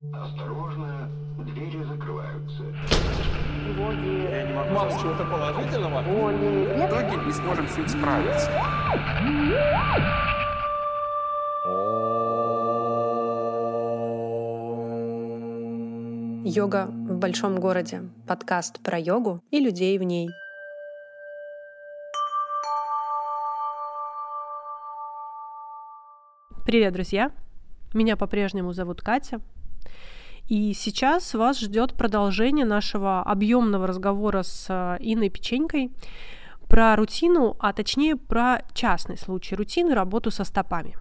Осторожно, двери закрываются. Боги, Я не могу сказать. чего-то положительного. боли, В итоге не сможем с ним справиться. Йога в большом городе. Подкаст про йогу и людей в ней. Привет, друзья! Меня по-прежнему зовут Катя. И сейчас вас ждет продолжение нашего объемного разговора с э, Инной Печенькой про рутину, а точнее про частный случай рутины работу со стопами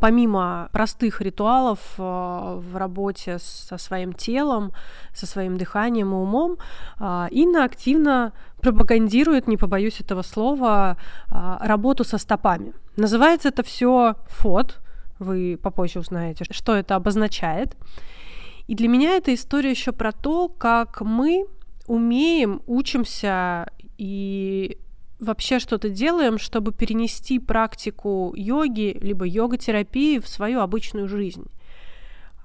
помимо простых ритуалов э, в работе со своим телом, со своим дыханием и умом, э, Инна активно пропагандирует, не побоюсь этого слова, работу со стопами. Называется это все ФОД, вы попозже узнаете, что это обозначает. И для меня эта история еще про то, как мы умеем, учимся и вообще что-то делаем, чтобы перенести практику йоги либо йога-терапии в свою обычную жизнь.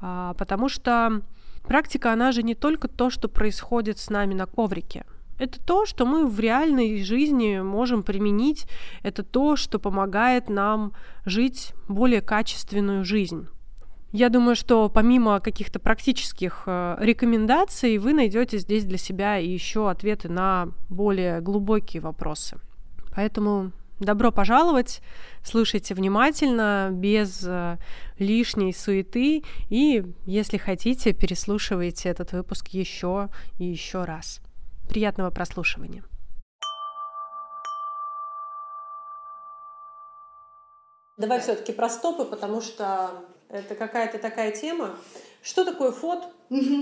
А, потому что практика, она же не только то, что происходит с нами на коврике. Это то, что мы в реальной жизни можем применить. Это то, что помогает нам жить более качественную жизнь. Я думаю, что помимо каких-то практических э, рекомендаций, вы найдете здесь для себя еще ответы на более глубокие вопросы. Поэтому добро пожаловать, слушайте внимательно, без э, лишней суеты, и, если хотите, переслушивайте этот выпуск еще и еще раз. Приятного прослушивания. Давай все-таки про стопы, потому что это какая-то такая тема. Что такое фот?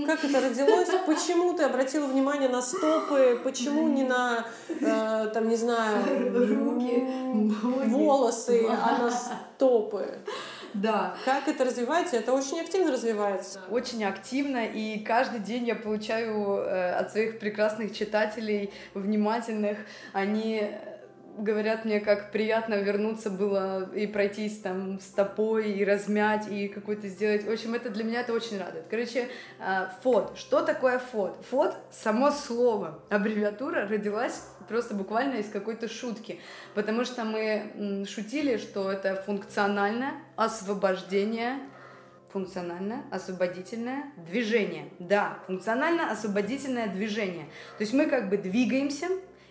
Как это родилось? Почему ты обратила внимание на стопы? Почему не на, э, там, не знаю, Руки, волосы, а на стопы? Да, Как это развивается? Это очень активно развивается. очень активно, и каждый день я получаю э, от своих прекрасных читателей, внимательных, они говорят мне, как приятно вернуться было и пройтись там стопой, и размять, и какой-то сделать. В общем, это для меня это очень радует. Короче, э, ФОД. Что такое ФОД? ФОД, само слово, аббревиатура родилась просто буквально из какой-то шутки, потому что мы шутили, что это функциональное освобождение функциональное освободительное движение. Да, функционально-освободительное движение. То есть мы как бы двигаемся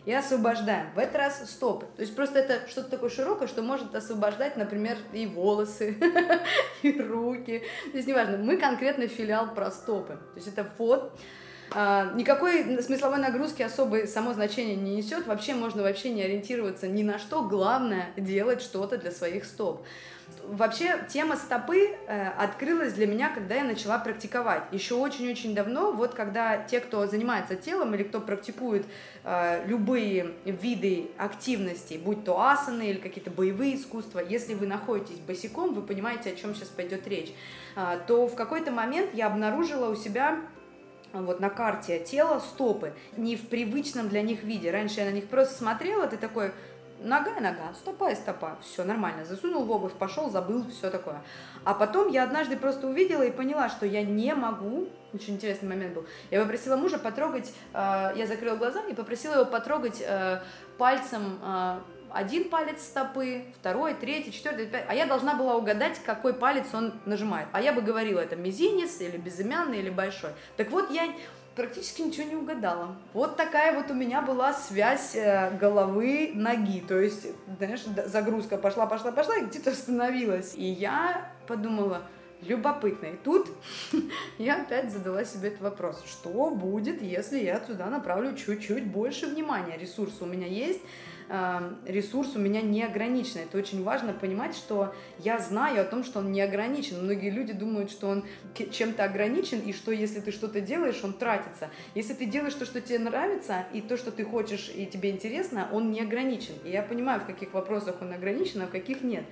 и освобождаем. В этот раз стопы. То есть просто это что-то такое широкое, что может освобождать, например, и волосы, и руки. То есть неважно, мы конкретно филиал про стопы. То есть это фот. А, Никакой смысловой нагрузки особой само значение не несет. Вообще можно вообще не ориентироваться ни на что. Главное делать что-то для своих стоп. Вообще тема стопы э, открылась для меня, когда я начала практиковать. Еще очень-очень давно, вот когда те, кто занимается телом или кто практикует э, любые виды активности, будь то асаны или какие-то боевые искусства, если вы находитесь босиком, вы понимаете, о чем сейчас пойдет речь, а, то в какой-то момент я обнаружила у себя вот на карте тела стопы, не в привычном для них виде. Раньше я на них просто смотрела, ты такой, нога и нога, стопа и стопа, все нормально, засунул в обувь, пошел, забыл, все такое. А потом я однажды просто увидела и поняла, что я не могу, очень интересный момент был, я попросила мужа потрогать, э, я закрыла глаза и попросила его потрогать э, пальцем э, один палец стопы, второй, третий, четвертый, пятый, а я должна была угадать, какой палец он нажимает. А я бы говорила, это мизинец или безымянный или большой. Так вот, я практически ничего не угадала. Вот такая вот у меня была связь э, головы, ноги. То есть, знаешь, загрузка пошла, пошла, пошла, и где-то остановилась. И я подумала, любопытно. И тут я опять задала себе этот вопрос. Что будет, если я туда направлю чуть-чуть больше внимания? Ресурсы у меня есть, ресурс у меня не ограничен. Это очень важно понимать, что я знаю о том, что он не ограничен. Многие люди думают, что он чем-то ограничен, и что если ты что-то делаешь, он тратится. Если ты делаешь то, что тебе нравится, и то, что ты хочешь, и тебе интересно, он не ограничен. И я понимаю, в каких вопросах он ограничен, а в каких нет.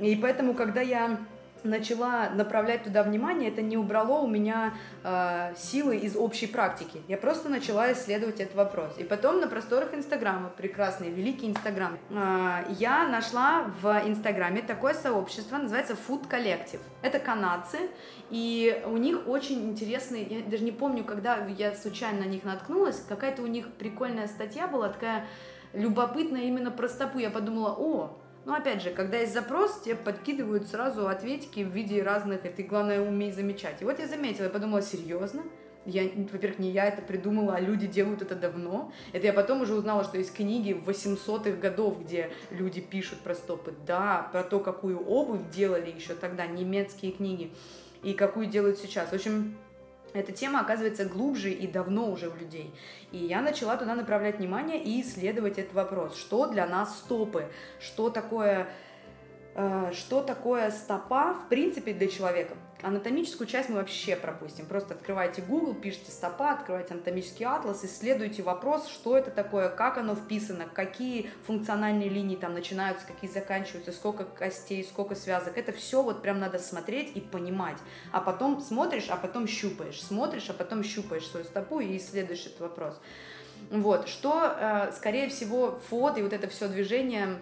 И поэтому, когда я начала направлять туда внимание, это не убрало у меня э, силы из общей практики. Я просто начала исследовать этот вопрос. И потом на просторах Инстаграма, прекрасный, великий Инстаграм, э, я нашла в Инстаграме такое сообщество, называется Food Collective. Это канадцы, и у них очень интересный, я даже не помню, когда я случайно на них наткнулась, какая-то у них прикольная статья была, такая любопытная именно про стопу. Я подумала, о, но опять же, когда есть запрос, тебе подкидывают сразу ответики в виде разных, и ты, главное, умей замечать. И вот я заметила, я подумала, серьезно? Я, во-первых, не я это придумала, а люди делают это давно. Это я потом уже узнала, что есть книги 800-х годов, где люди пишут про стопы. Да, про то, какую обувь делали еще тогда, немецкие книги, и какую делают сейчас. В общем, эта тема оказывается глубже и давно уже у людей. И я начала туда направлять внимание и исследовать этот вопрос. Что для нас стопы? Что такое, э, что такое стопа, в принципе, для человека? Анатомическую часть мы вообще пропустим. Просто открывайте Google, пишите стопа, открывайте анатомический атлас, исследуйте вопрос, что это такое, как оно вписано, какие функциональные линии там начинаются, какие заканчиваются, сколько костей, сколько связок. Это все вот прям надо смотреть и понимать. А потом смотришь, а потом щупаешь. Смотришь, а потом щупаешь свою стопу и исследуешь этот вопрос. Вот, что, э, скорее всего, фото и вот это все движение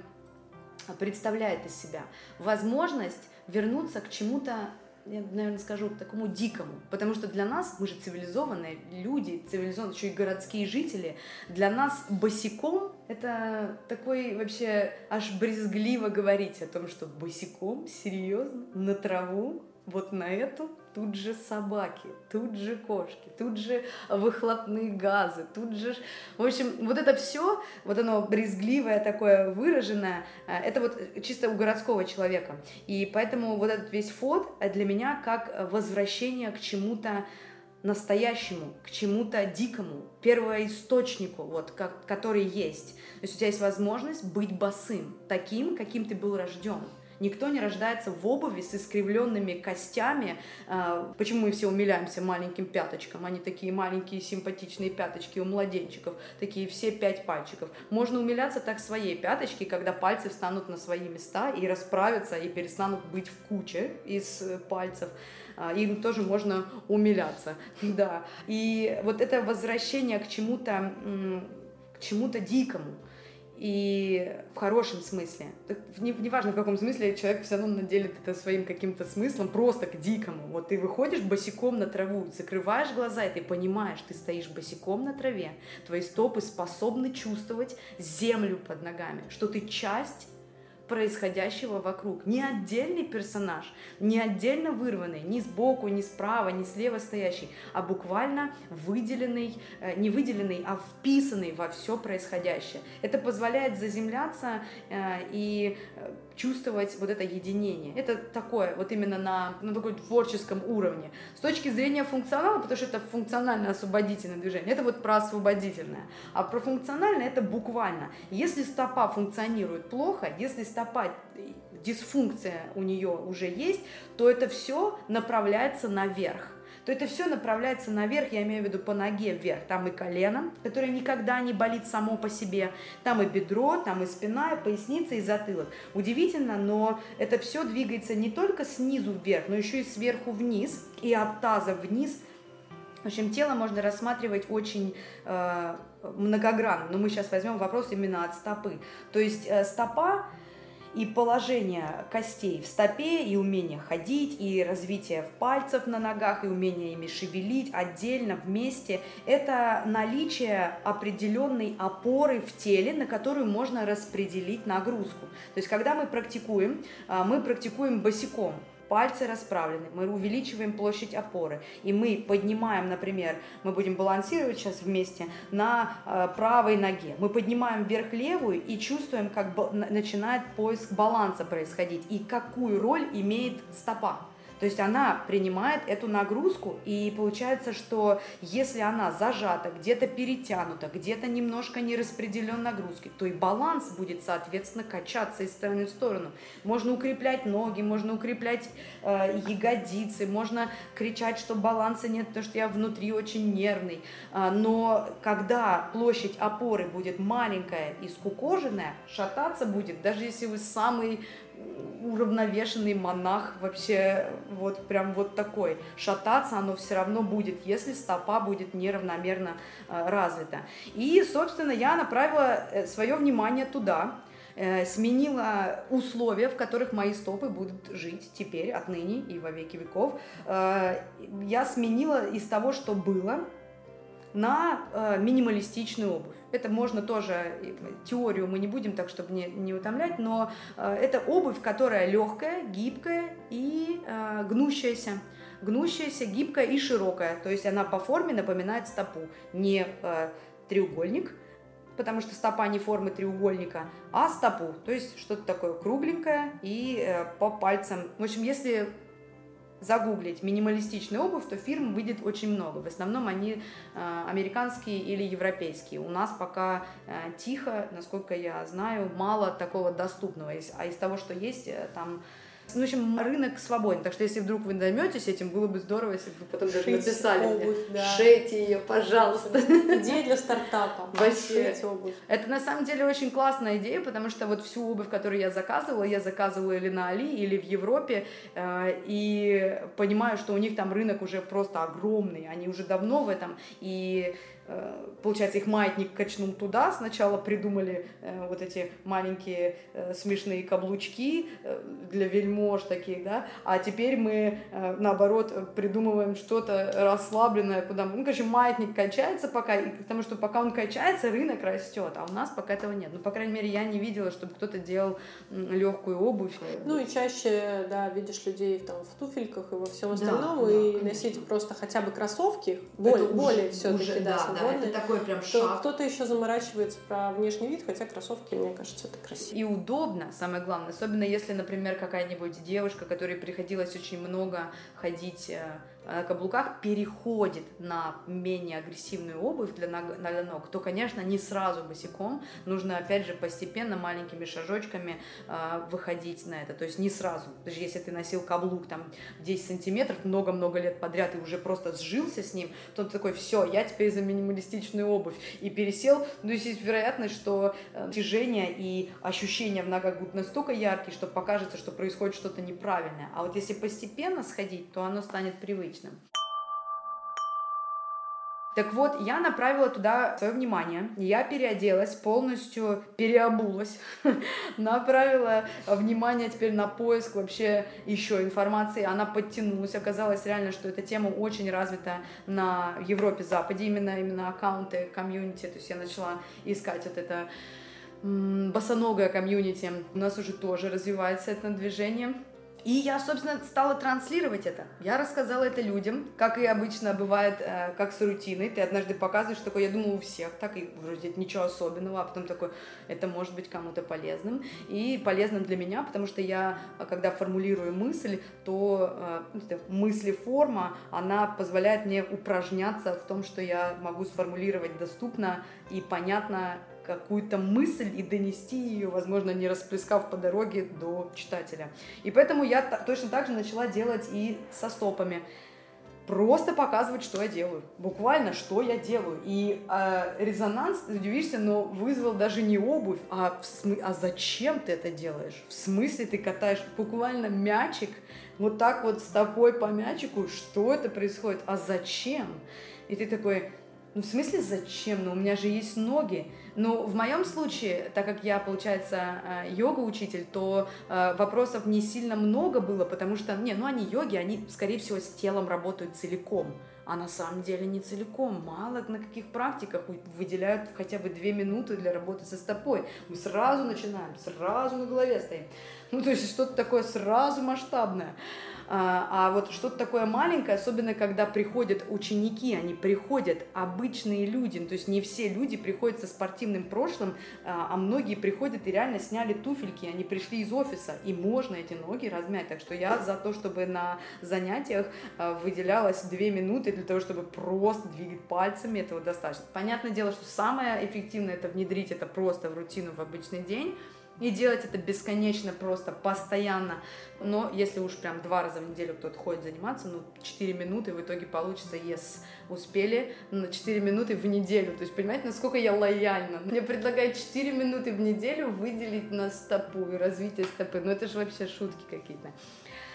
представляет из себя? Возможность вернуться к чему-то я, наверное, скажу, такому дикому. Потому что для нас, мы же цивилизованные люди, цивилизованные, еще и городские жители, для нас босиком это такой вообще аж брезгливо говорить о том, что босиком, серьезно, на траву, вот на эту тут же собаки, тут же кошки, тут же выхлопные газы, тут же... В общем, вот это все, вот оно брезгливое такое выраженное, э, это вот чисто у городского человека. И поэтому вот этот весь фот для меня как возвращение к чему-то настоящему, к чему-то дикому, первоисточнику, вот, как, который есть. То есть у тебя есть возможность быть босым, таким, каким ты был рожден. Никто не рождается в обуви с искривленными костями. А, почему мы все умиляемся маленьким пяточкам? Они такие маленькие симпатичные пяточки у младенчиков, такие все пять пальчиков. Можно умиляться так своей пяточки, когда пальцы встанут на свои места и расправятся, и перестанут быть в куче из э, пальцев а, им тоже можно умиляться, да. И вот это возвращение к чему-то, к чему-то дикому, и в хорошем смысле. Неважно, в каком смысле, человек все равно наделит это своим каким-то смыслом, просто к дикому. Вот ты выходишь босиком на траву, закрываешь глаза, и ты понимаешь, ты стоишь босиком на траве, твои стопы способны чувствовать землю под ногами, что ты часть происходящего вокруг. Не отдельный персонаж, не отдельно вырванный, ни сбоку, ни справа, ни слева стоящий, а буквально выделенный, э, не выделенный, а вписанный во все происходящее. Это позволяет заземляться э, и э, чувствовать вот это единение. Это такое, вот именно на, на такой творческом уровне. С точки зрения функционала, потому что это функциональное освободительное движение, это вот про освободительное. А про функциональное это буквально. Если стопа функционирует плохо, если стопа дисфункция у нее уже есть, то это все направляется наверх то это все направляется наверх, я имею в виду по ноге вверх. Там и колено, которое никогда не болит само по себе, там и бедро, там и спина, и поясница, и затылок. Удивительно, но это все двигается не только снизу вверх, но еще и сверху вниз, и от таза вниз. В общем, тело можно рассматривать очень э, многогранно, но мы сейчас возьмем вопрос именно от стопы. То есть э, стопа и положение костей в стопе, и умение ходить, и развитие пальцев на ногах, и умение ими шевелить отдельно, вместе, это наличие определенной опоры в теле, на которую можно распределить нагрузку. То есть, когда мы практикуем, а, мы практикуем босиком, пальцы расправлены, мы увеличиваем площадь опоры, и мы поднимаем, например, мы будем балансировать сейчас вместе на э, правой ноге, мы поднимаем вверх левую и чувствуем, как начинает поиск баланса происходить, и какую роль имеет стопа. То есть она принимает эту нагрузку, и получается, что если она зажата, где-то перетянута, где-то немножко не распределен нагрузки, то и баланс будет, соответственно, качаться из стороны в сторону. Можно укреплять ноги, можно укреплять э, ягодицы, можно кричать, что баланса нет, потому что я внутри очень нервный. А, но когда площадь опоры будет маленькая и скукоженная, шататься будет, даже если вы самый уравновешенный монах вообще вот прям вот такой. Шататься оно все равно будет, если стопа будет неравномерно э, развита. И, собственно, я направила э, свое внимание туда, э, сменила условия, в которых мои стопы будут жить теперь, отныне и во веки веков. Э, я сменила из того, что было, на э, минималистичную обувь. Это можно тоже, теорию мы не будем так, чтобы не, не утомлять, но э, это обувь, которая легкая, гибкая и э, гнущаяся. Гнущаяся, гибкая и широкая. То есть она по форме напоминает стопу. Не э, треугольник, потому что стопа не формы треугольника, а стопу. То есть что-то такое кругленькое и э, по пальцам. В общем, если загуглить минималистичную обувь, то фирм выйдет очень много. В основном они э, американские или европейские. У нас пока э, тихо, насколько я знаю, мало такого доступного. А из того, что есть, э, там в общем, рынок свободен. Так что если вдруг вы займетесь этим, было бы здорово, если бы вы потом даже Шить написали обувь, мне, да. шейте ее, пожалуйста. Идея для стартапа. Вообще. Обувь. Это на самом деле очень классная идея, потому что вот всю обувь, которую я заказывала, я заказывала или на Али, или в Европе, э, и понимаю, что у них там рынок уже просто огромный, они уже давно в этом, и получается, их маятник качнул туда. Сначала придумали э, вот эти маленькие э, смешные каблучки э, для вельмож таких, да, а теперь мы, э, наоборот, э, придумываем что-то расслабленное, куда... Ну, короче, маятник качается пока, и потому что пока он качается, рынок растет, а у нас пока этого нет. Ну, по крайней мере, я не видела, чтобы кто-то делал легкую обувь. Ну и чаще, да, видишь людей там в туфельках и во всем Да, остальном, да, и конечно. носить просто хотя бы кроссовки, более, более все-таки, да, свободные. такой прям Кто- Кто-то еще заморачивается про внешний вид, хотя кроссовки, мне кажется, это красиво. И удобно, самое главное. Особенно если, например, какая-нибудь девушка, которой приходилось очень много ходить э, каблуках, переходит на менее агрессивную обувь для ног, для ног, то, конечно, не сразу босиком. Нужно, опять же, постепенно, маленькими шажочками э, выходить на это. То есть не сразу. Даже если ты носил каблук там 10 сантиметров много-много лет подряд и уже просто сжился с ним, то ты такой, все, я теперь за минималистичную обувь. И пересел. Ну, есть есть вероятность, что э, движение и ощущения в ногах будут настолько яркие, что покажется, что происходит что-то неправильное. А вот если постепенно сходить, то оно станет привычным. Так вот, я направила туда свое внимание, я переоделась, полностью переобулась, направила внимание теперь на поиск вообще еще информации, она подтянулась, оказалось реально, что эта тема очень развита на Европе, Западе, именно, именно аккаунты, комьюнити, то есть я начала искать вот это босоногое комьюнити, у нас уже тоже развивается это движение, и я, собственно, стала транслировать это. Я рассказала это людям, как и обычно бывает, э, как с рутиной. Ты однажды показываешь такой, я думаю, у всех так, и вроде ничего особенного, а потом такой, это может быть кому-то полезным. И полезным для меня, потому что я, э, когда формулирую мысль, то э, ну, это мыслеформа, она позволяет мне упражняться в том, что я могу сформулировать доступно и понятно какую-то мысль и донести ее, возможно, не расплескав по дороге до читателя. И поэтому я точно так же начала делать и со стопами. Просто показывать, что я делаю. Буквально, что я делаю. И э, резонанс, удивишься, но вызвал даже не обувь, а, в смы- а зачем ты это делаешь? В смысле ты катаешь буквально мячик, вот так вот стопой по мячику? Что это происходит? А зачем? И ты такой, ну, в смысле зачем? Ну, у меня же есть ноги. Ну, в моем случае, так как я, получается, э, йога-учитель, то э, вопросов не сильно много было, потому что, не, ну, они йоги, они, скорее всего, с телом работают целиком. А на самом деле не целиком. Мало на каких практиках вы- выделяют хотя бы две минуты для работы со стопой. Мы сразу начинаем, сразу на голове стоим. Ну, то есть что-то такое сразу масштабное. А, а вот что-то такое маленькое, особенно когда приходят ученики, они приходят обычные люди, ну, то есть не все люди приходят со спортивным прошлым, а а многие приходят и реально сняли туфельки, они пришли из офиса, и можно эти ноги размять. Так что я за то, чтобы на занятиях а, выделялось две минуты для того, чтобы просто двигать пальцами, этого достаточно. Понятное дело, что самое эффективное это внедрить это просто в рутину в обычный день, И делать это бесконечно, просто постоянно. Но если уж прям два раза в неделю кто-то ходит заниматься, ну, 4 минуты в итоге получится, yes, успели на 4 минуты в неделю. То есть, понимаете, насколько я лояльна. Мне предлагают 4 минуты в неделю выделить на стопу и развитие стопы. Ну, это же вообще шутки какие-то.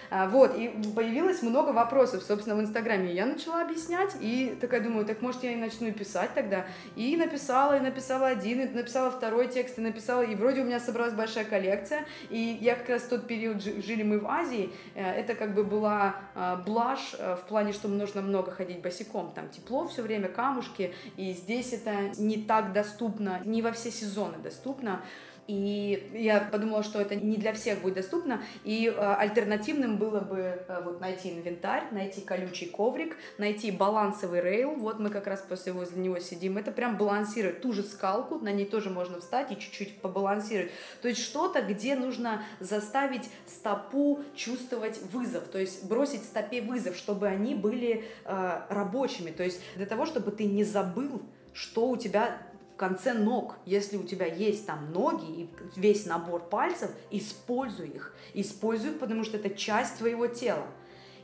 А, вот, и появилось много вопросов, собственно, в Инстаграме. Я начала объяснять, и такая думаю, так может я и начну писать тогда. И написала, и написала один, и написала второй текст, и написала, и вроде у меня собралась большая коллекция. И я как раз в тот период жили мы в Азии, э, это как бы была а, блажь э, в плане, что нужно много ходить босиком. Там тепло все время, камушки, и здесь это не так доступно, не во все сезоны доступно. И я подумала, что это не для всех будет доступно. И э, альтернативным было бы э, вот найти инвентарь, найти колючий коврик, найти балансовый рейл. Вот мы как раз после возле него сидим. Это прям балансирует ту же скалку, на ней тоже можно встать и чуть-чуть побалансировать. То есть что-то, где нужно заставить стопу чувствовать вызов, то есть бросить стопе вызов, чтобы они были э, рабочими. То есть для того, чтобы ты не забыл, что у тебя конце ног. Если у тебя есть там ноги и весь набор пальцев, используй их. Используй потому что это часть твоего тела.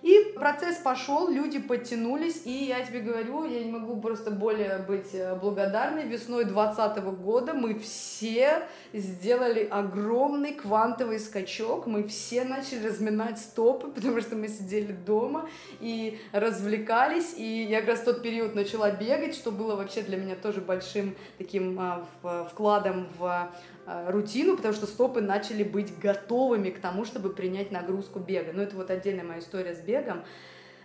И процесс пошел, люди подтянулись, и я тебе говорю, я не могу просто более быть э, благодарной. Весной 2020 года мы все сделали огромный квантовый скачок, мы все начали разминать стопы, потому что мы сидели дома и развлекались, и я как раз в тот период начала бегать, что было вообще для меня тоже большим таким а, вкладом в рутину, потому что стопы начали быть готовыми к тому, чтобы принять нагрузку бега. Ну, это вот отдельная моя история с бегом.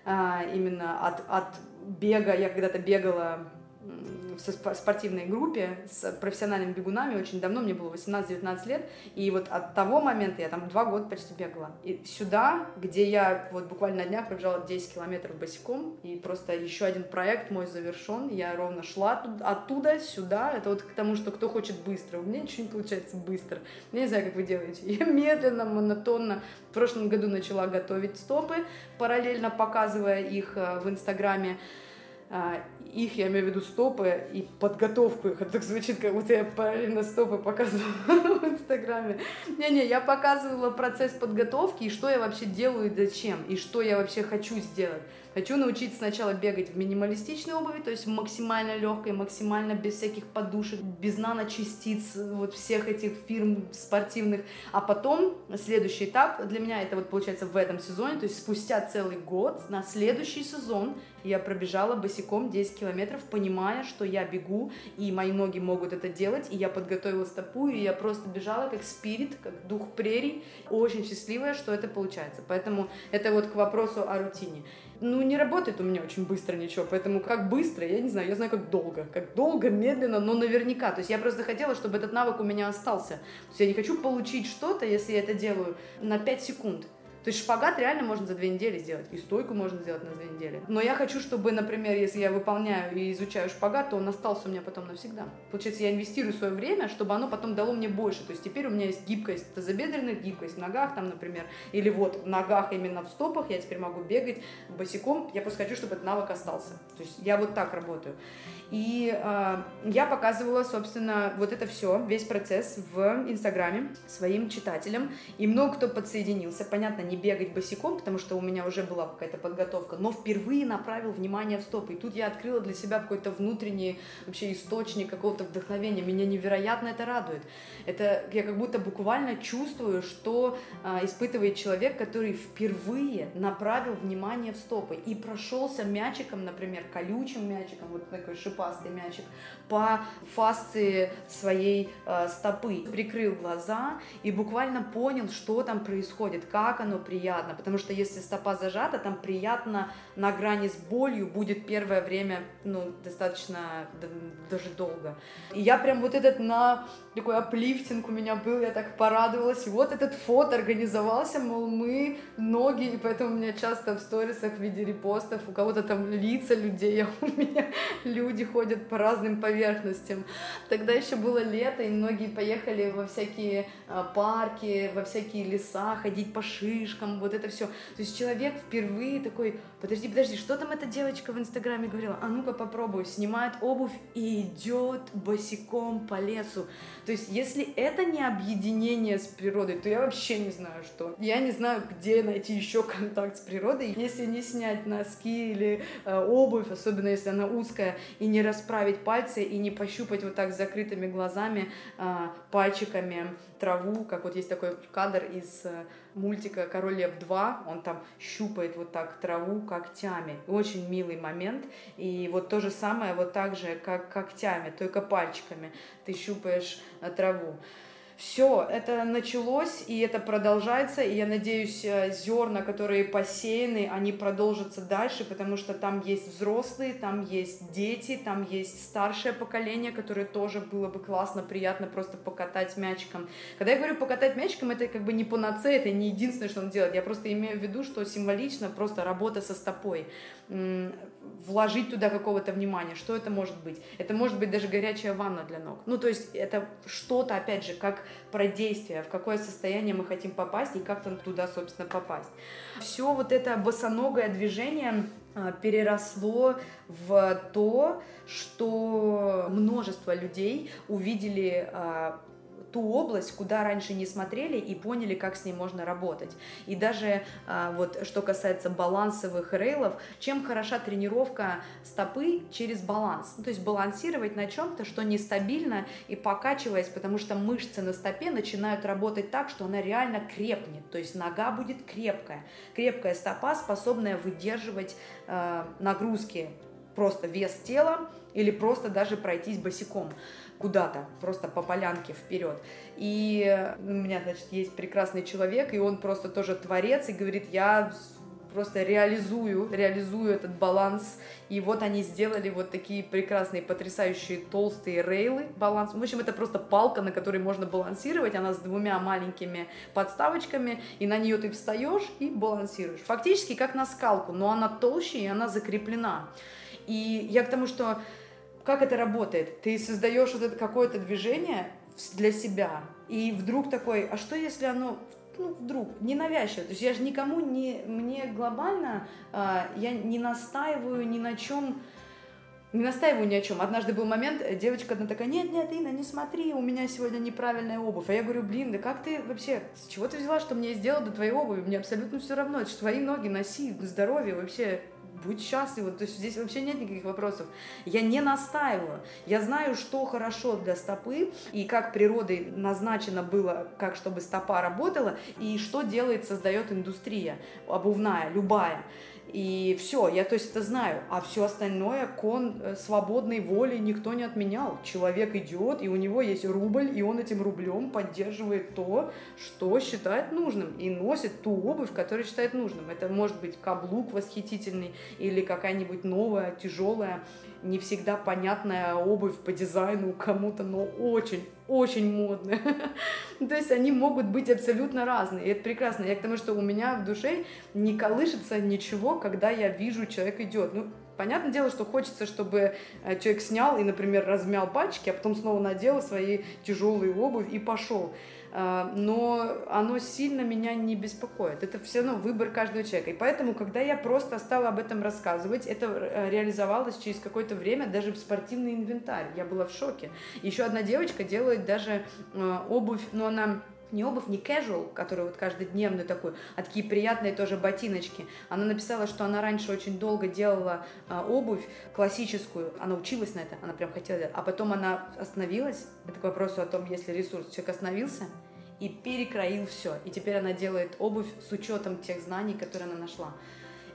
А, именно от, от бега, я когда-то бегала в спортивной группе с профессиональными бегунами очень давно, мне было 18-19 лет, и вот от того момента я там два года почти бегала. И сюда, где я вот буквально на днях пробежала 10 километров босиком, и просто еще один проект мой завершен, я ровно шла оттуда сюда, это вот к тому, что кто хочет быстро, у меня ничего не получается быстро, я не знаю, как вы делаете, я медленно, монотонно, в прошлом году начала готовить стопы, параллельно показывая их э, в Инстаграме, их, я имею в виду стопы и подготовку их. Это так звучит, как будто я параллельно стопы показывала в Инстаграме. Не-не, я показывала процесс подготовки и что я вообще делаю и зачем, и что я вообще хочу сделать. Хочу научиться сначала бегать в минималистичной обуви, то есть максимально легкой, максимально без всяких подушек, без наночастиц вот всех этих фирм спортивных. А потом следующий этап для меня это вот получается в этом сезоне, то есть спустя целый год на следующий сезон я пробежала босиком 10 километров, понимая, что я бегу, и мои ноги могут это делать, и я подготовила стопу, и я просто бежала как спирит, как дух прерий, очень счастливая, что это получается. Поэтому это вот к вопросу о рутине ну, не работает у меня очень быстро ничего, поэтому как быстро, я не знаю, я знаю, как долго, как долго, медленно, но наверняка, то есть я просто хотела, чтобы этот навык у меня остался, то есть я не хочу получить что-то, если я это делаю на 5 секунд, то есть шпагат реально можно за две недели сделать, и стойку можно сделать на две недели. Но я хочу, чтобы, например, если я выполняю и изучаю шпагат, то он остался у меня потом навсегда. Получается, я инвестирую свое время, чтобы оно потом дало мне больше. То есть теперь у меня есть гибкость тазобедренных, гибкость в ногах, там, например, или вот в ногах именно в стопах я теперь могу бегать босиком. Я просто хочу, чтобы этот навык остался. То есть я вот так работаю. И э, я показывала, собственно, вот это все, весь процесс в Инстаграме своим читателям. И много кто подсоединился. Понятно, не бегать босиком, потому что у меня уже была какая-то подготовка, но впервые направил внимание в стопы. И тут я открыла для себя какой-то внутренний вообще источник какого-то вдохновения. Меня невероятно это радует. Это я как будто буквально чувствую, что э, испытывает человек, который впервые направил внимание в стопы и прошелся мячиком, например, колючим мячиком, вот такой шип шипастый мячик, по фасции своей э, стопы. Прикрыл глаза и буквально понял, что там происходит, как оно приятно. Потому что если стопа зажата, там приятно на грани с болью будет первое время, ну, достаточно даже долго. И я прям вот этот на такой аплифтинг у меня был, я так порадовалась. И вот этот фото организовался, мол, мы ноги, и поэтому у меня часто в сторисах в виде репостов у кого-то там лица людей, а у меня люди ходят по разным поверхностям. Тогда еще было лето, и многие поехали во всякие а, парки, во всякие леса, ходить по шишкам, вот это все. То есть человек впервые такой, подожди, подожди, что там эта девочка в Инстаграме говорила? А ну-ка попробую. Снимает обувь и идет босиком по лесу. То есть если это не объединение с природой, то я вообще не знаю, что. Я не знаю, где найти еще контакт с природой, если не снять носки или э, обувь, особенно если она узкая, и не расправить пальцы, и не пощупать вот так с закрытыми глазами, э, пальчиками траву, как вот есть такой кадр из э, мультика «Король Лев 2», он там щупает вот так траву когтями. Очень милый момент. И вот то же самое вот так же, как когтями, только пальчиками ты щупаешь э, траву все, это началось, и это продолжается, и я надеюсь, э, зерна, которые посеяны, они продолжатся дальше, потому что там есть взрослые, там есть дети, там есть старшее поколение, которое тоже было бы классно, приятно просто покатать мячиком. Когда я говорю покатать мячиком, это как бы не панацея, это не единственное, что он делает, я просто имею в виду, что символично просто работа со стопой вложить туда какого-то внимания. Что это может быть? Это может быть даже горячая ванна для ног. Ну, то есть это что-то, опять же, как про действие, в какое состояние мы хотим попасть и как там туда, собственно, попасть. Все вот это босоногое движение а, переросло в то, что множество людей увидели а, ту область, куда раньше не смотрели и поняли, как с ней можно работать. И даже а, вот что касается балансовых рейлов, чем хороша тренировка стопы через баланс. Ну, то есть балансировать на чем-то, что нестабильно и покачиваясь, потому что мышцы на стопе начинают работать так, что она реально крепнет. То есть нога будет крепкая. Крепкая стопа, способная выдерживать э, нагрузки, просто вес тела или просто даже пройтись босиком куда-то, просто по полянке вперед. И у меня, значит, есть прекрасный человек, и он просто тоже творец, и говорит, я просто реализую, реализую этот баланс. И вот они сделали вот такие прекрасные, потрясающие толстые рейлы баланс. В общем, это просто палка, на которой можно балансировать. Она с двумя маленькими подставочками, и на нее ты встаешь и балансируешь. Фактически как на скалку, но она толще и она закреплена. И я к тому, что как это работает? Ты создаешь вот это какое-то движение для себя, и вдруг такой, а что если оно ну, вдруг, ненавязчиво. То есть я же никому не, мне глобально, э, я не настаиваю ни на чем, не настаиваю ни о чем. Однажды был момент, девочка одна такая, нет, нет, Инна, не смотри, у меня сегодня неправильная обувь. А я говорю, блин, да как ты вообще, с чего ты взяла, что мне сделать до твоей обуви? Мне абсолютно все равно, это твои ноги, носи, здоровье, вообще будь счастлива. То есть здесь вообще нет никаких вопросов. Я не настаиваю. Я знаю, что хорошо для стопы и как природой назначено было, как чтобы стопа работала, и что делает, создает индустрия обувная, любая. И все, я то есть это знаю. А все остальное кон э, свободной воли никто не отменял. Человек идет, и у него есть рубль, и он этим рублем поддерживает то, что считает нужным, и носит ту обувь, которую считает нужным. Это может быть каблук восхитительный, или какая-нибудь новая, тяжелая, не всегда понятная обувь по дизайну кому-то, но очень очень модные. То есть они могут быть абсолютно разные. И это прекрасно. Я к тому, что у меня в душе не колышется ничего, когда я вижу, человек идет. Ну, Понятное дело, что хочется, чтобы э, человек снял и, например, размял пальчики, а потом снова надел свои тяжелые обувь и пошел. А, но оно сильно меня не беспокоит. Это все равно выбор каждого человека. И поэтому, когда я просто стала об этом рассказывать, это э, реализовалось через какое-то время даже в спортивный инвентарь. Я была в шоке. Еще одна девочка делает даже э, обувь, но она не обувь, не casual, который вот каждодневный такой, а такие приятные тоже ботиночки. Она написала, что она раньше очень долго делала а, обувь классическую, она училась на это, она прям хотела а потом она остановилась, это к вопросу о том, если ресурс, человек остановился и перекроил все, и теперь она делает обувь с учетом тех знаний, которые она нашла.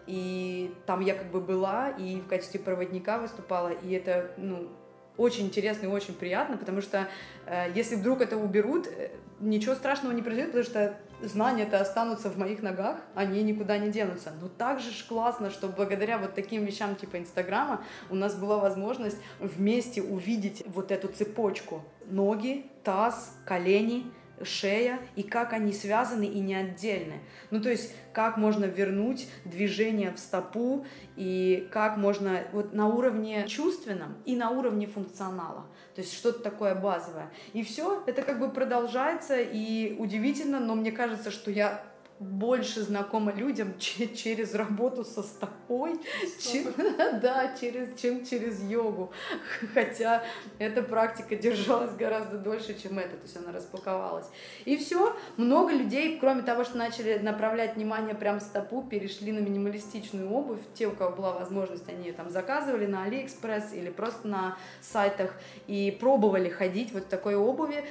И там я как бы была и в качестве проводника выступала, и это, ну, очень интересно и очень приятно, потому что э, если вдруг это уберут, э, ничего страшного не произойдет, потому что знания-то останутся в моих ногах, они никуда не денутся. Но также ж классно, что благодаря вот таким вещам типа Инстаграма у нас была возможность вместе увидеть вот эту цепочку. Ноги, таз, колени — шея и как они связаны и не отдельны. Ну, то есть, как можно вернуть движение в стопу и как можно вот на уровне чувственном и на уровне функционала. То есть, что-то такое базовое. И все, это как бы продолжается и удивительно, но мне кажется, что я больше знакома людям через работу со стопой, чем, да, через, чем через йогу. Хотя эта практика держалась гораздо дольше, чем эта, то есть она распаковалась. И все, много людей, кроме того, что начали направлять внимание прям в стопу, перешли на минималистичную обувь. Те, у кого была возможность, они ее там заказывали на Алиэкспресс или просто на сайтах и пробовали ходить вот в такой обуви.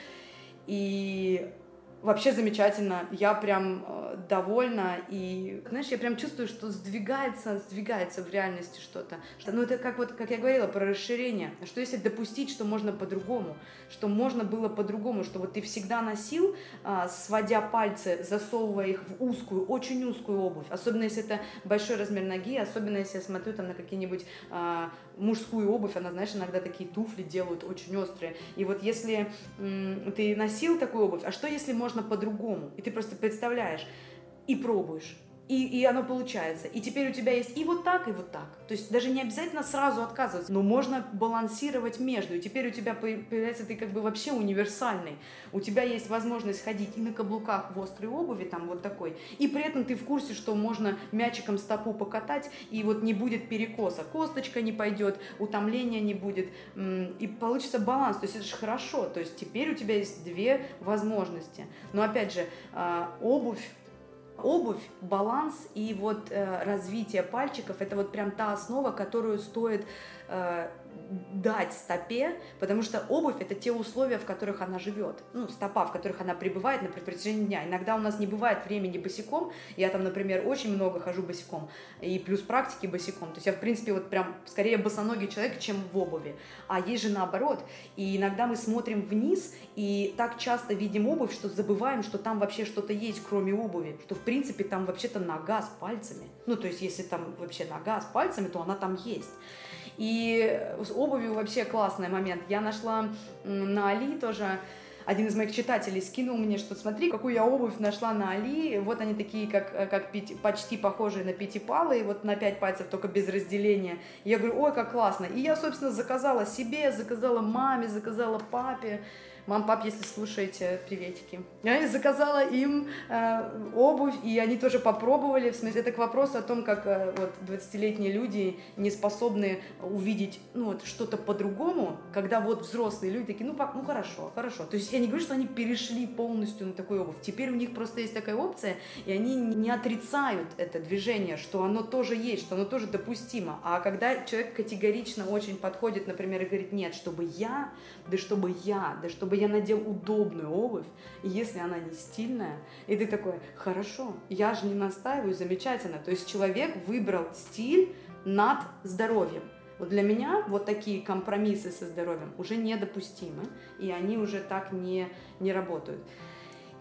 И вообще замечательно. Я прям э, довольна. И, знаешь, я прям чувствую, что сдвигается, сдвигается в реальности что-то. Что, ну, это как вот, как я говорила, про расширение. Что если допустить, что можно по-другому? Что можно было по-другому? Что вот ты всегда носил, э, сводя пальцы, засовывая их в узкую, очень узкую обувь. Особенно, если это большой размер ноги. Особенно, если я смотрю там на какие-нибудь э, мужскую обувь. Она, знаешь, иногда такие туфли делают очень острые. И вот если м- ты носил такую обувь, а что если можно можно по-другому. И ты просто представляешь и пробуешь. И, и оно получается. И теперь у тебя есть и вот так, и вот так. То есть даже не обязательно сразу отказываться, но можно балансировать между. И теперь у тебя появляется ты как бы вообще универсальный. У тебя есть возможность ходить и на каблуках в острой обуви, там вот такой. И при этом ты в курсе, что можно мячиком стопу покатать, и вот не будет перекоса. Косточка не пойдет, утомления не будет. И получится баланс. То есть это же хорошо. То есть теперь у тебя есть две возможности. Но опять же, а, обувь обувь, баланс и вот э, развитие пальчиков. Это вот прям та основа, которую стоит э, дать стопе, потому что обувь это те условия, в которых она живет, ну, стопа, в которых она пребывает на протяжении дня. Иногда у нас не бывает времени босиком, я там, например, очень много хожу босиком, и плюс практики босиком, то есть я, в принципе, вот прям скорее босоногий человек, чем в обуви, а есть же наоборот, и иногда мы смотрим вниз, и так часто видим обувь, что забываем, что там вообще что-то есть, кроме обуви, что, в принципе, там вообще-то нога с пальцами, ну, то есть если там вообще нога с пальцами, то она там есть. И с обувью вообще классный момент. Я нашла на Али тоже один из моих читателей скинул мне, что смотри, какую я обувь нашла на Али. Вот они такие, как, как пяти, почти похожие на пятипалые, вот на пять пальцев, только без разделения. Я говорю, ой, как классно. И я, собственно, заказала себе, заказала маме, заказала папе. Мам, пап, если слушаете, приветики. Я заказала им э, обувь, и они тоже попробовали. В смысле, это к вопросу о том, как э, вот 20-летние люди не способны увидеть ну, вот, что-то по-другому, когда вот взрослые люди такие, ну, пап, ну хорошо, хорошо. То есть я не говорю, что они перешли полностью на такую обувь. Теперь у них просто есть такая опция, и они не отрицают это движение, что оно тоже есть, что оно тоже допустимо. А когда человек категорично очень подходит, например, и говорит, нет, чтобы я, да чтобы я, да чтобы чтобы я надел удобную обувь, и если она не стильная, и ты такой, хорошо, я же не настаиваю, замечательно. То есть человек выбрал стиль над здоровьем. Вот для меня вот такие компромиссы со здоровьем уже недопустимы, и они уже так не, не работают.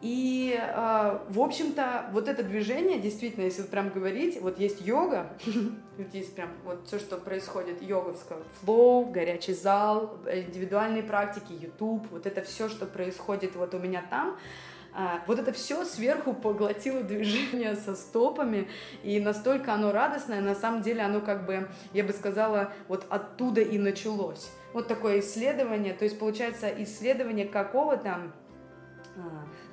И, э, в общем-то, вот это движение, действительно, если вот прям говорить, вот есть йога, вот есть прям вот все, что происходит йоговского, флоу, горячий зал, индивидуальные практики, YouTube, вот это все, что происходит вот у меня там, а, вот это все сверху поглотило движение со стопами, и настолько оно радостное, на самом деле оно как бы, я бы сказала, вот оттуда и началось. Вот такое исследование, то есть получается исследование какого-то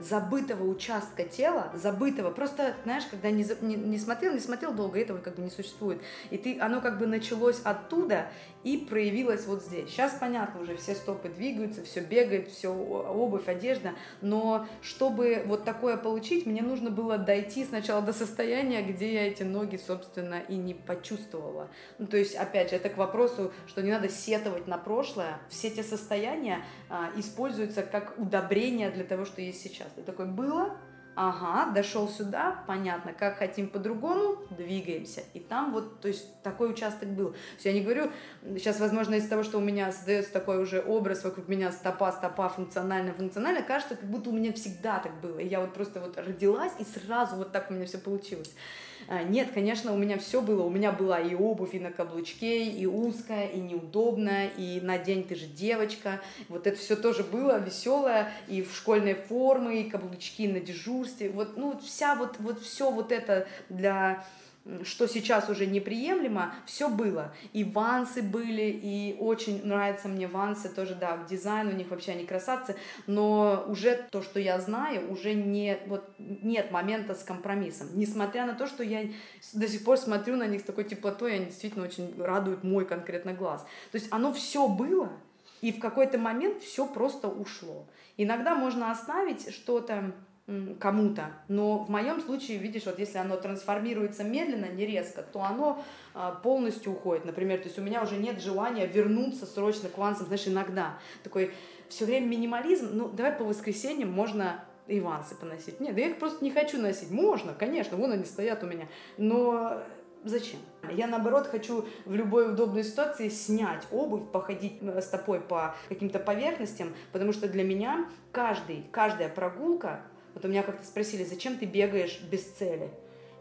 забытого участка тела, забытого, просто, знаешь, когда не, не, не смотрел, не смотрел долго, этого как бы не существует. И ты, оно как бы началось оттуда и проявилось вот здесь. Сейчас понятно уже, все стопы двигаются, все бегает, все обувь, одежда, но чтобы вот такое получить, мне нужно было дойти сначала до состояния, где я эти ноги, собственно, и не почувствовала. Ну, то есть, опять же, это к вопросу, что не надо сетовать на прошлое. Все те состояния а, используются как удобрение для того, что есть сейчас. Ты такой, было, ага, дошел сюда, понятно, как хотим по-другому, двигаемся. И там вот, то есть такой участок был. То есть я не говорю, сейчас, возможно, из-за того, что у меня создается такой уже образ вокруг меня стопа, стопа, функционально, функционально, кажется, как будто у меня всегда так было. И я вот просто вот родилась, и сразу вот так у меня все получилось. А, нет, конечно, у меня все было. У меня была и обувь, и на каблучке, и узкая, и неудобная, и на день ты же девочка. Вот это все тоже было веселое, и в школьной форме, и каблучки на дежурстве. Вот, ну, вся вот, вот все вот это для что сейчас уже неприемлемо, все было. И вансы были, и очень нравятся мне вансы тоже, да, дизайн у них вообще они красавцы, но уже то, что я знаю, уже не, вот, нет момента с компромиссом. Несмотря на то, что я до сих пор смотрю на них с такой теплотой, они действительно очень радуют мой конкретно глаз. То есть оно все было, и в какой-то момент все просто ушло. Иногда можно оставить что-то кому-то. Но в моем случае, видишь, вот если оно трансформируется медленно, не резко, то оно а, полностью уходит. Например, то есть у меня уже нет желания вернуться срочно к вансам, знаешь, иногда. Такой все время минимализм, ну давай по воскресеньям можно и вансы поносить. Нет, я их просто не хочу носить. Можно, конечно, вон они стоят у меня. Но Зачем? Я наоборот хочу в любой удобной ситуации снять обувь, походить стопой по каким-то поверхностям, потому что для меня каждый, каждая прогулка вот у меня как-то спросили, зачем ты бегаешь без цели?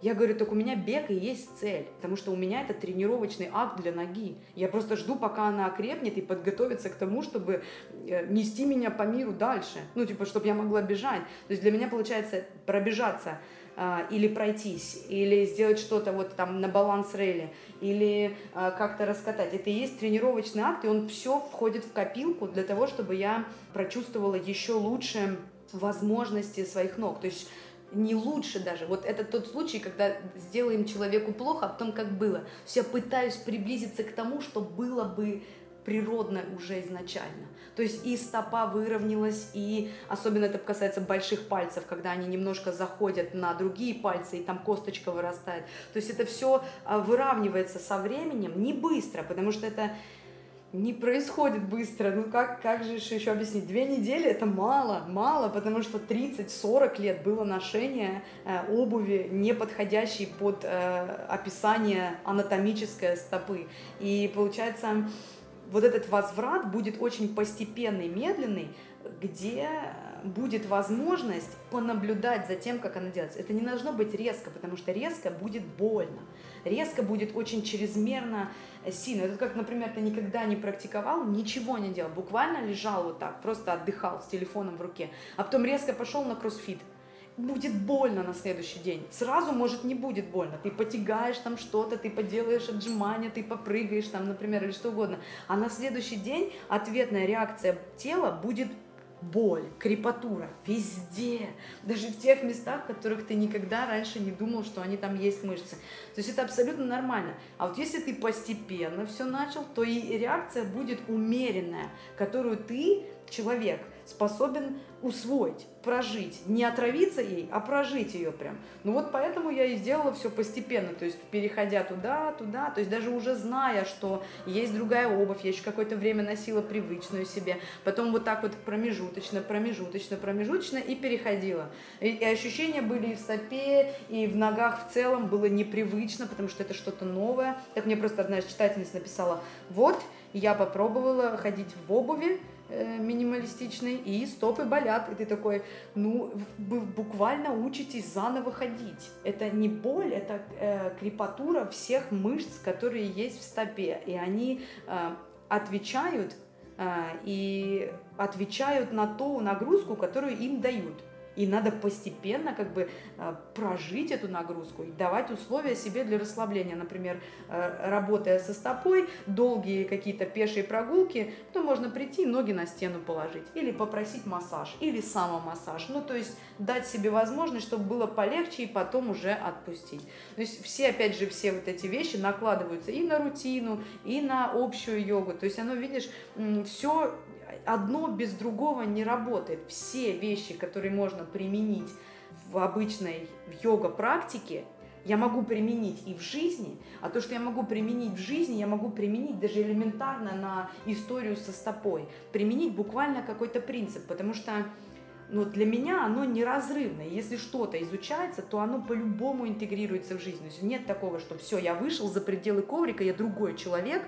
Я говорю, так у меня бег и есть цель, потому что у меня это тренировочный акт для ноги. Я просто жду, пока она окрепнет и подготовится к тому, чтобы э, нести меня по миру дальше. Ну, типа, чтобы я могла бежать. То есть для меня получается пробежаться а, или пройтись, или сделать что-то вот там на баланс рейли, или а, как-то раскатать. Это и есть тренировочный акт, и он все входит в копилку для того, чтобы я прочувствовала еще лучше возможности своих ног. То есть не лучше даже. Вот это тот случай, когда сделаем человеку плохо, а потом как было. То есть я пытаюсь приблизиться к тому, что было бы природно уже изначально. То есть и стопа выровнялась, и особенно это касается больших пальцев, когда они немножко заходят на другие пальцы, и там косточка вырастает. То есть это все а, выравнивается со временем, не быстро, потому что это не происходит быстро. Ну как, как же еще объяснить? Две недели это мало, мало, потому что 30-40 лет было ношение э, обуви, не подходящей под э, описание анатомической стопы. И получается, вот этот возврат будет очень постепенный, медленный, где будет возможность понаблюдать за тем, как она делается. Это не должно быть резко, потому что резко будет больно. Резко будет очень чрезмерно сильно. Это как, например, ты никогда не практиковал, ничего не делал, буквально лежал вот так, просто отдыхал с телефоном в руке, а потом резко пошел на кроссфит будет больно на следующий день. Сразу, может, не будет больно. Ты потягаешь там что-то, ты поделаешь отжимания, ты попрыгаешь там, например, или что угодно. А на следующий день ответная реакция тела будет боль, крепатура везде, даже в тех местах, в которых ты никогда раньше не думал, что они там есть мышцы. То есть это абсолютно нормально. А вот если ты постепенно все начал, то и реакция будет умеренная, которую ты, человек, способен усвоить, прожить, не отравиться ей, а прожить ее прям. Ну вот поэтому я и сделала все постепенно, то есть переходя туда, туда, то есть даже уже зная, что есть другая обувь, я еще какое-то время носила привычную себе, потом вот так вот промежуточно, промежуточно, промежуточно и переходила. И, и ощущения были и в стопе, и в ногах в целом было непривычно, потому что это что-то новое. Так мне просто одна читательница написала, вот, я попробовала ходить в обуви, минималистичной, и стопы болят. И ты такой, ну, вы буквально учитесь заново ходить. Это не боль, это э, крепатура всех мышц, которые есть в стопе. И они э, отвечают э, и отвечают на ту нагрузку, которую им дают. И надо постепенно как бы э, прожить эту нагрузку и давать условия себе для расслабления. Например, э, работая со стопой, долгие какие-то пешие прогулки, то можно прийти ноги на стену положить или попросить массаж, или самомассаж. Ну, то есть дать себе возможность, чтобы было полегче и потом уже отпустить. То есть все, опять же, все вот эти вещи накладываются и на рутину, и на общую йогу. То есть оно, видишь, все одно без другого не работает. Все вещи, которые можно применить в обычной йога-практике, я могу применить и в жизни, а то, что я могу применить в жизни, я могу применить даже элементарно на историю со стопой. Применить буквально какой-то принцип, потому что ну, для меня оно неразрывно. Если что-то изучается, то оно по-любому интегрируется в жизнь. То есть нет такого, что все, я вышел за пределы коврика, я другой человек.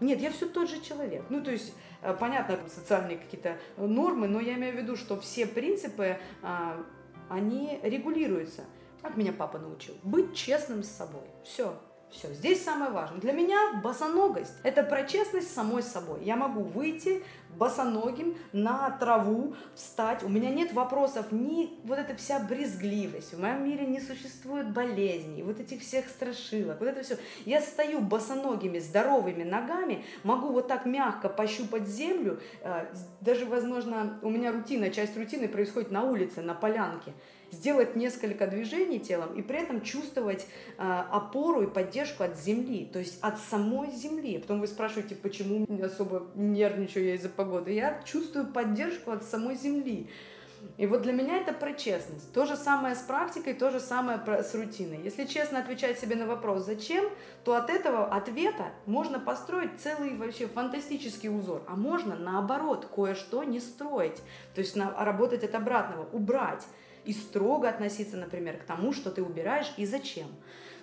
Нет, я все тот же человек. Ну, то есть Э, понятно, социальные какие-то нормы, но я имею в виду, что все принципы, а, они регулируются. Как меня папа научил? Быть честным с собой. Все. Все, здесь самое важное. Для меня босоногость – это про честность самой собой. Я могу выйти босоногим на траву, встать. У меня нет вопросов, ни вот эта вся брезгливость. В моем мире не существует болезней, вот этих всех страшилок, вот это все. Я стою босоногими, здоровыми ногами, могу вот так мягко пощупать землю. Э, даже, возможно, у меня рутина, часть рутины происходит на улице, на полянке сделать несколько движений телом и при этом чувствовать э, опору и поддержку от земли, то есть от самой земли. Потом вы спрашиваете, почему не особо нервничаю я из-за погоды. Я чувствую поддержку от самой земли. И вот для меня это про честность. То же самое с практикой, то же самое с рутиной. Если честно отвечать себе на вопрос «зачем?», то от этого ответа можно построить целый вообще фантастический узор. А можно, наоборот, кое-что не строить. То есть работать от обратного, убрать и строго относиться, например, к тому, что ты убираешь и зачем.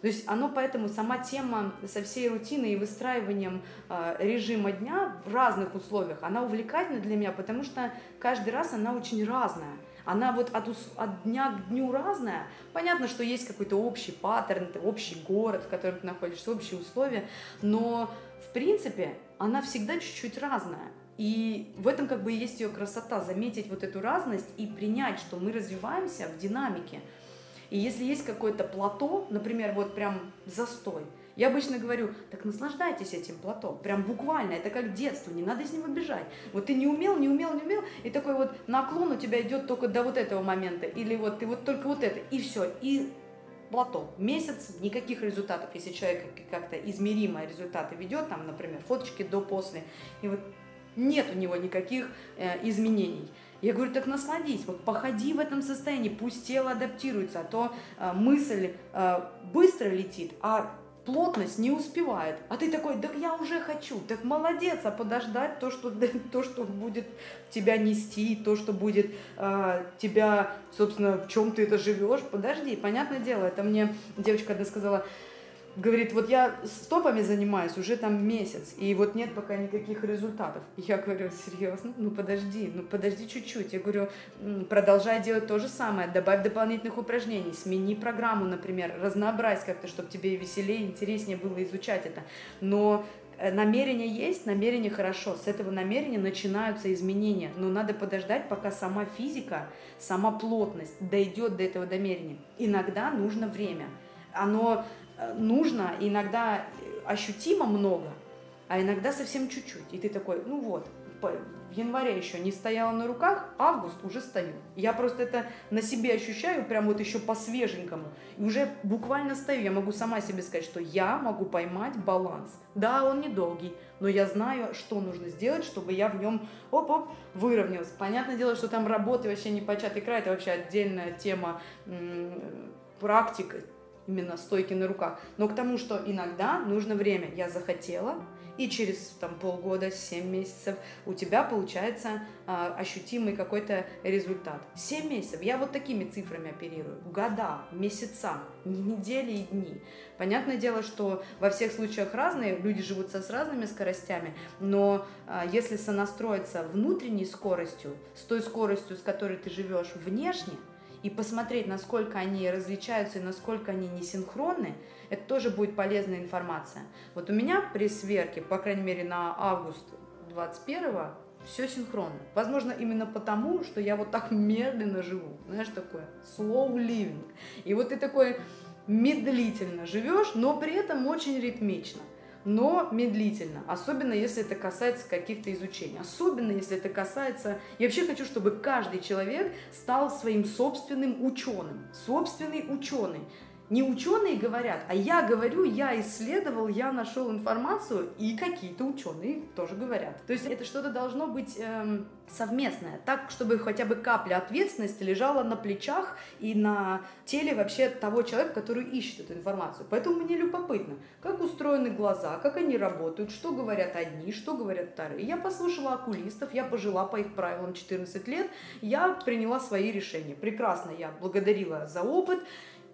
То есть оно поэтому, сама тема со всей рутиной и выстраиванием э, режима дня в разных условиях, она увлекательна для меня, потому что каждый раз она очень разная. Она вот от, от дня к дню разная. Понятно, что есть какой-то общий паттерн, общий город, в котором ты находишься, общие условия, но в принципе она всегда чуть-чуть разная. И в этом как бы есть ее красота, заметить вот эту разность и принять, что мы развиваемся в динамике. И если есть какое-то плато, например, вот прям застой, я обычно говорю, так наслаждайтесь этим плато, прям буквально, это как детство, не надо с него бежать. Вот ты не умел, не умел, не умел, и такой вот наклон у тебя идет только до вот этого момента, или вот ты вот только вот это, и все, и плато. Месяц, никаких результатов, если человек как-то измеримые результаты ведет, там, например, фоточки до-после, и вот нет у него никаких э, изменений. Я говорю, так насладись, вот походи в этом состоянии, пусть тело адаптируется, а то э, мысль э, быстро летит, а плотность не успевает. А ты такой, так я уже хочу, так молодец, а подождать то, что, то, что будет тебя нести, то, что будет э, тебя, собственно, в чем ты это живешь, подожди, понятное дело, это мне девочка одна сказала, говорит, вот я стопами занимаюсь уже там месяц, и вот нет пока никаких результатов. Я говорю, серьезно? Ну подожди, ну подожди чуть-чуть. Я говорю, продолжай делать то же самое, добавь дополнительных упражнений, смени программу, например, разнообразь как-то, чтобы тебе веселее, интереснее было изучать это. Но э, намерение есть, намерение хорошо. С этого намерения начинаются изменения. Но надо подождать, пока сама физика, сама плотность дойдет до этого намерения. Иногда нужно время. Оно нужно иногда ощутимо много, а иногда совсем чуть-чуть. И ты такой, ну вот, в январе еще не стояла на руках, август уже стою. Я просто это на себе ощущаю, прям вот еще по-свеженькому. И уже буквально стою. Я могу сама себе сказать, что я могу поймать баланс. Да, он недолгий, но я знаю, что нужно сделать, чтобы я в нем оп-оп выровнялась. Понятное дело, что там работы вообще не початый край, это вообще отдельная тема практика, именно стойки на руках, но к тому, что иногда нужно время. Я захотела, и через там, полгода, 7 месяцев у тебя получается а, ощутимый какой-то результат. 7 месяцев. Я вот такими цифрами оперирую. Года, месяца, недели и дни. Понятное дело, что во всех случаях разные, люди живут с разными скоростями, но а, если сонастроиться внутренней скоростью, с той скоростью, с которой ты живешь внешне, и посмотреть, насколько они различаются и насколько они не синхронны, это тоже будет полезная информация. Вот у меня при сверке, по крайней мере на август 21 все синхронно. Возможно, именно потому, что я вот так медленно живу. Знаешь, такое slow living. И вот ты такой медлительно живешь, но при этом очень ритмично но медлительно, особенно если это касается каких-то изучений, особенно если это касается... Я вообще хочу, чтобы каждый человек стал своим собственным ученым, собственный ученый. Не ученые говорят, а я говорю, я исследовал, я нашел информацию, и какие-то ученые тоже говорят. То есть это что-то должно быть эм, совместное, так, чтобы хотя бы капля ответственности лежала на плечах и на теле вообще того человека, который ищет эту информацию. Поэтому мне любопытно, как устроены глаза, как они работают, что говорят одни, что говорят вторые. Я послушала окулистов, я пожила по их правилам 14 лет, я приняла свои решения. Прекрасно, я благодарила за опыт,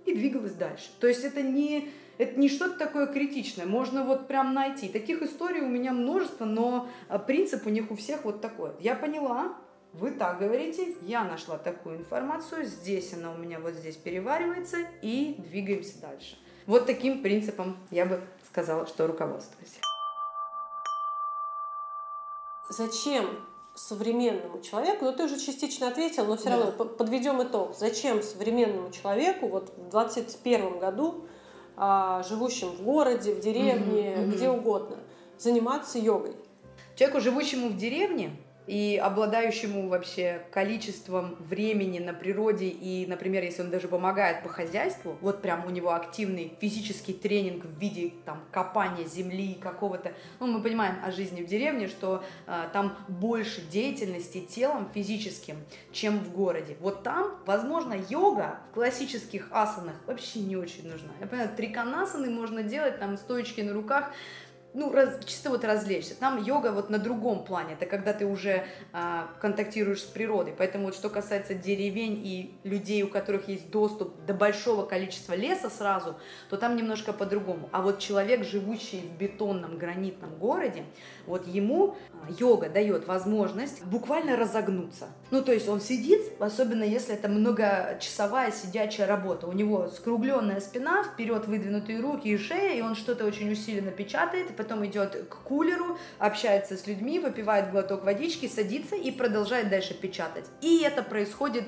и двигалась дальше. То есть это не, это не что-то такое критичное, можно вот прям найти. Таких историй у меня множество, но а, принцип у них у всех вот такой. Я поняла, вы так говорите, я нашла такую информацию, здесь она у меня вот здесь переваривается и двигаемся дальше. Вот таким принципом я бы сказала, что руководствуюсь. Зачем современному человеку, ну ты уже частично ответил, но все Да. равно по- подведем итог. Зачем современному человеку вот в 21 году, а, живущим в городе, в деревне, мгм. где угодно, заниматься йогой? Человеку, живущему в деревне и обладающему вообще количеством времени на природе, и, например, если он даже помогает по хозяйству, вот прям у него активный физический тренинг в виде там копания земли какого-то, ну, мы понимаем о жизни в деревне, что а, там больше деятельности телом физическим, чем в городе. Вот там, возможно, йога в классических асанах вообще не очень нужна. Я понимаю, триконасаны можно делать, там, стоечки на руках, ну, раз- чисто вот развлечься. Там йога вот на другом плане, это когда ты уже а, контактируешь с природой. Поэтому вот что касается деревень и людей, у которых есть доступ до большого количества леса сразу, то там немножко по-другому. А вот человек, живущий в бетонном гранитном городе, вот ему а, йога дает возможность буквально разогнуться. Ну, то есть он сидит, особенно если это многочасовая сидячая работа. У него скругленная спина, вперед выдвинутые руки и шея, и он что-то очень усиленно печатает, потом идет к кулеру, общается с людьми, выпивает глоток водички, садится и продолжает дальше печатать. И это происходит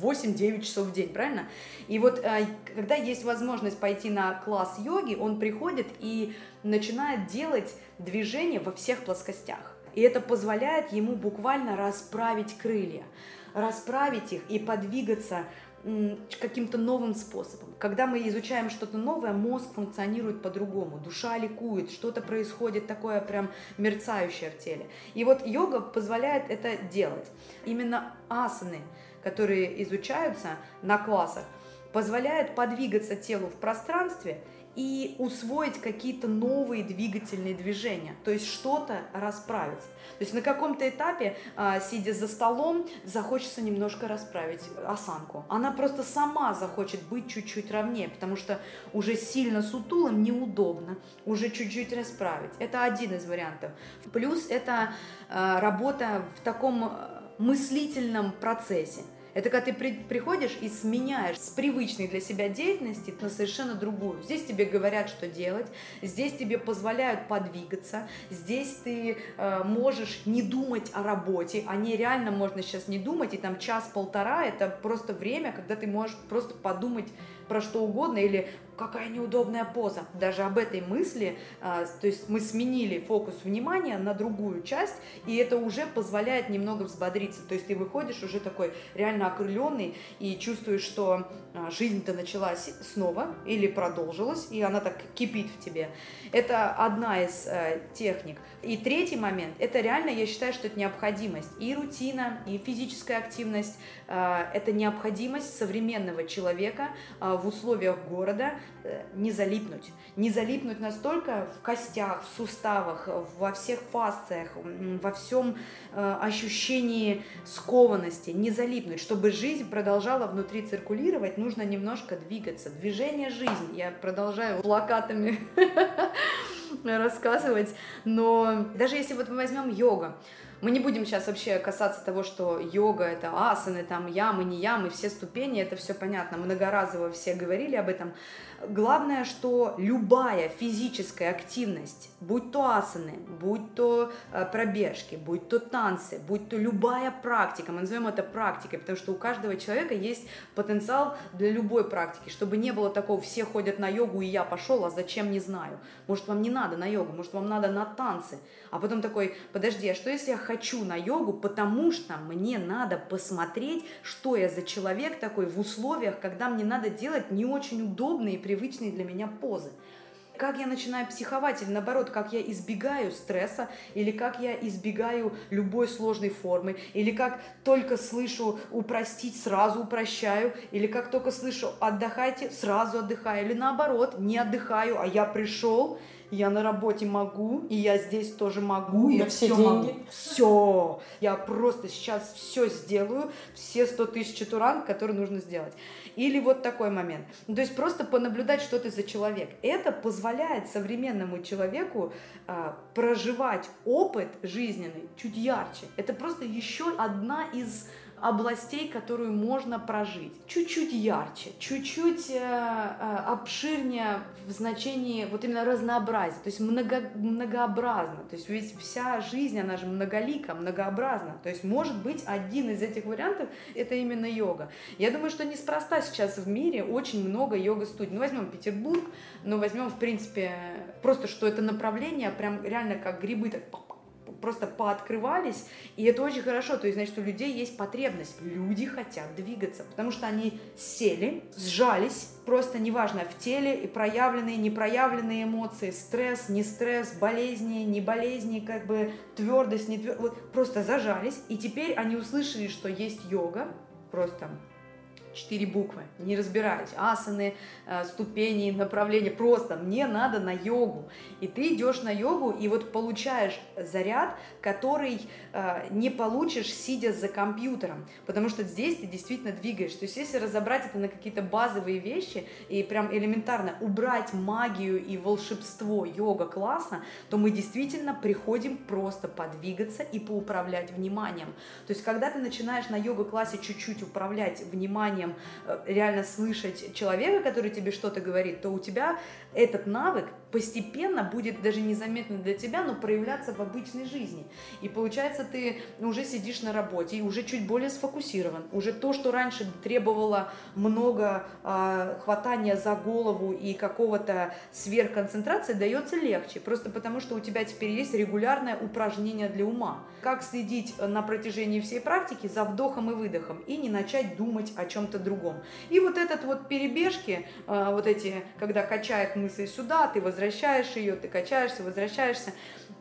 8-9 часов в день, правильно? И вот э, когда есть возможность пойти на класс йоги, он приходит и начинает делать движения во всех плоскостях. И это позволяет ему буквально расправить крылья, расправить их и подвигаться каким-то новым способом. Когда мы изучаем что-то новое, мозг функционирует по-другому, душа ликует, что-то происходит такое прям мерцающее в теле. И вот йога позволяет это делать. Именно асаны, которые изучаются на классах, позволяют подвигаться телу в пространстве и усвоить какие-то новые двигательные движения, то есть что-то расправиться. То есть на каком-то этапе, а, сидя за столом, захочется немножко расправить осанку. Она просто сама захочет быть чуть-чуть ровнее, потому что уже сильно сутулым неудобно, уже чуть-чуть расправить. Это один из вариантов. Плюс это а, работа в таком а, мыслительном процессе. Это когда ты при- приходишь и сменяешь с привычной для себя деятельности на совершенно другую. Здесь тебе говорят, что делать, здесь тебе позволяют подвигаться, здесь ты э, можешь не думать о работе, о ней реально можно сейчас не думать, и там час-полтора это просто время, когда ты можешь просто подумать про что угодно или какая неудобная поза. Даже об этой мысли, а, то есть мы сменили фокус внимания на другую часть, и это уже позволяет немного взбодриться. То есть ты выходишь уже такой реально окрыленный и чувствуешь, что а, жизнь-то началась снова или продолжилась, и она так кипит в тебе. Это одна из э, техник. И третий момент, это реально, я считаю, что это необходимость. И рутина, и физическая активность, э, это необходимость современного человека в условиях города не залипнуть. Не залипнуть настолько в костях, в суставах, во всех фасциях, во всем э, ощущении скованности, не залипнуть. Чтобы жизнь продолжала внутри циркулировать, нужно немножко двигаться. Движение – жизнь. Я продолжаю плакатами рассказывать, но даже если вот мы возьмем йога, мы не будем сейчас вообще касаться того, что йога это асаны, там ямы, не ямы, все ступени, это все понятно, многоразово все говорили об этом. Главное, что любая физическая активность, будь то асаны, будь то э, пробежки, будь то танцы, будь то любая практика, мы назовем это практикой, потому что у каждого человека есть потенциал для любой практики, чтобы не было такого, все ходят на йогу, и я пошел, а зачем, не знаю. Может, вам не надо на йогу, может, вам надо на танцы. А потом такой, подожди, а что если я хочу на йогу, потому что мне надо посмотреть, что я за человек такой в условиях, когда мне надо делать не очень удобные привычные для меня позы. Как я начинаю психовать, или наоборот, как я избегаю стресса, или как я избегаю любой сложной формы, или как только слышу упростить, сразу упрощаю, или как только слышу отдыхайте, сразу отдыхаю, или наоборот, не отдыхаю, а я пришел, я на работе могу, и я здесь тоже могу, я все все деньги. могу. Все, я просто сейчас все сделаю, все 100 тысяч туран, которые нужно сделать. Или вот такой момент. Ну, то есть просто понаблюдать, что ты за человек. Это позволяет современному человеку а, проживать опыт жизненный чуть ярче. Это просто еще одна из областей, которую можно прожить. Чуть-чуть ярче, чуть-чуть э, э, обширнее в значении вот именно разнообразия, то есть много, многообразно. То есть ведь вся жизнь, она же многолика, многообразна. То есть может быть один из этих вариантов это именно йога. Я думаю, что неспроста сейчас в мире очень много йога-студий. Ну, возьмем Петербург, но возьмем, в принципе, просто что это направление прям реально как грибы так просто пооткрывались, и это очень хорошо, то есть, значит, у людей есть потребность, люди хотят двигаться, потому что они сели, сжались, просто неважно, в теле и проявленные, непроявленные эмоции, стресс, не стресс, болезни, не болезни, как бы твердость, не твердость, вот просто зажались, и теперь они услышали, что есть йога, просто четыре буквы, не разбираюсь, асаны, э, ступени, направления, просто мне надо на йогу. И ты идешь на йогу и вот получаешь заряд, который э, не получишь, сидя за компьютером, потому что здесь ты действительно двигаешь. То есть если разобрать это на какие-то базовые вещи и прям элементарно убрать магию и волшебство йога-класса, то мы действительно приходим просто подвигаться и поуправлять вниманием. То есть когда ты начинаешь на йога-классе чуть-чуть управлять вниманием, вниманием э, реально слышать человека, который тебе что-то говорит, то у тебя этот навык постепенно будет даже незаметно для тебя, но проявляться в обычной жизни. И получается, ты уже сидишь на работе и уже чуть более сфокусирован. Уже то, что раньше требовало много э, хватания за голову и какого-то сверхконцентрации, дается легче. Просто потому, что у тебя теперь есть регулярное упражнение для ума. Как следить на протяжении всей практики за вдохом и выдохом и не начать думать о чем-то другом. И вот этот вот перебежки, э, вот эти, когда качает мысль сюда, ты возвращаешь ее, ты качаешься, возвращаешься.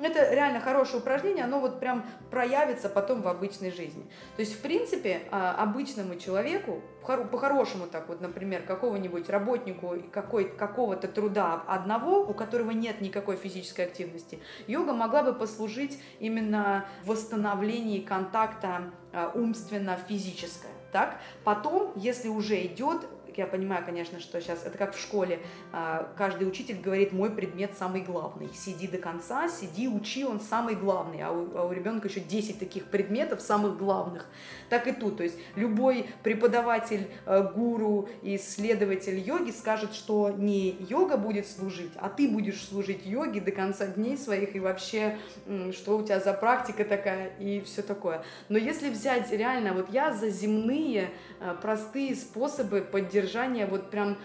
Это реально хорошее упражнение, оно вот прям проявится потом в обычной жизни. То есть, в принципе, а, обычному человеку, по-хорошему так вот, например, какого-нибудь работнику какой, какого-то труда одного, у которого нет никакой физической активности, йога могла бы послужить именно в восстановлении контакта а, умственно-физическое. Так? Потом, если уже идет я понимаю, конечно, что сейчас это как в школе. А, каждый учитель говорит, мой предмет самый главный. Сиди до конца, сиди, учи, он самый главный. А у, а у ребенка еще 10 таких предметов самых главных. Так и тут. То есть любой преподаватель, э, гуру, исследователь йоги скажет, что не йога будет служить, а ты будешь служить йоге до конца дней своих и вообще, что у тебя за практика такая и все такое. Но если взять реально, вот я за земные э, простые способы поддержания вот прям